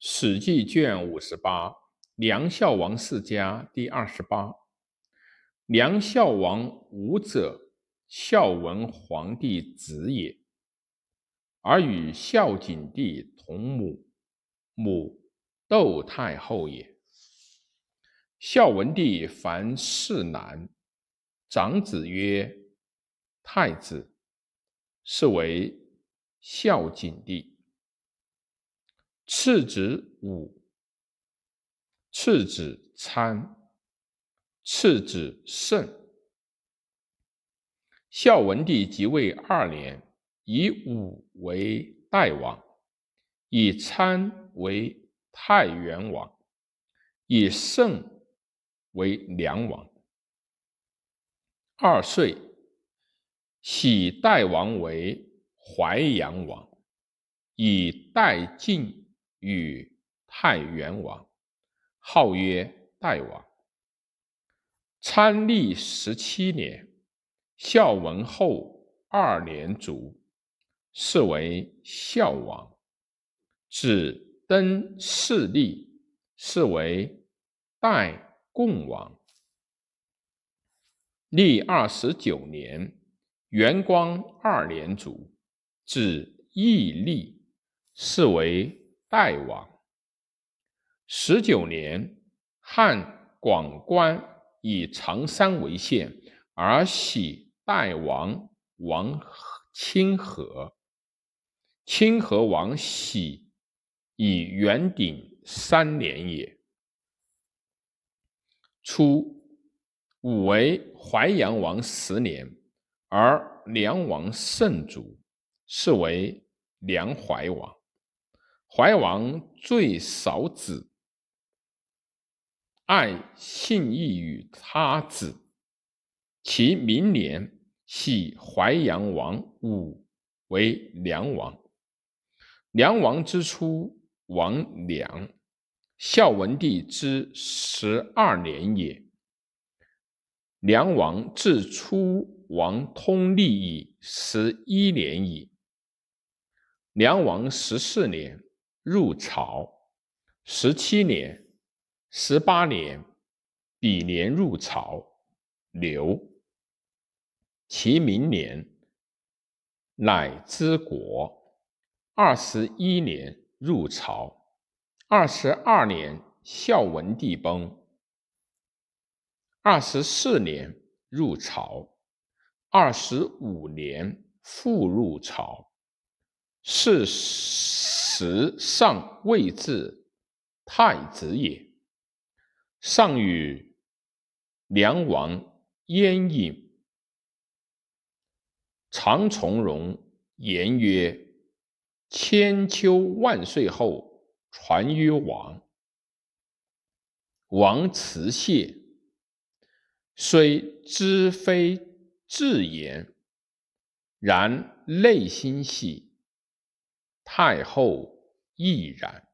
《史记》卷五十八，梁孝王世家第二十八。梁孝王武者，孝文皇帝子也，而与孝景帝同母，母窦太后也。孝文帝凡事男，长子曰太子，是为孝景帝。次子武，次子参，次子胜。孝文帝即位二年，以武为代王，以参为太原王，以胜为梁王。二岁，喜代王为淮阳王，以代晋。与太原王，号曰代王。参历十七年，孝文后二年卒，是为孝王。子登嗣立，是为代共王。历二十九年，元光二年卒，子义立，是为。代王十九年，汉广官以长山为县，而喜代王王清河。清河王喜以元鼎三年也。初，武为淮阳王十年，而梁王胜卒，是为梁怀王。怀王最少子，爱信义于他子。其明年，系淮阳王武为梁王。梁王之初，王梁。孝文帝之十二年也。梁王自初王通历已十一年矣。梁王十四年。入朝十七年、十八年，比年入朝，留。其明年，乃知国。二十一年入朝，二十二年孝文帝崩。二十四年入朝，二十五年复入朝，是。时尚未至太子也。上与梁王燕隐、常从容言曰：“千秋万岁后，传于王。王辞谢，虽知非自言，然内心喜。”太后亦然。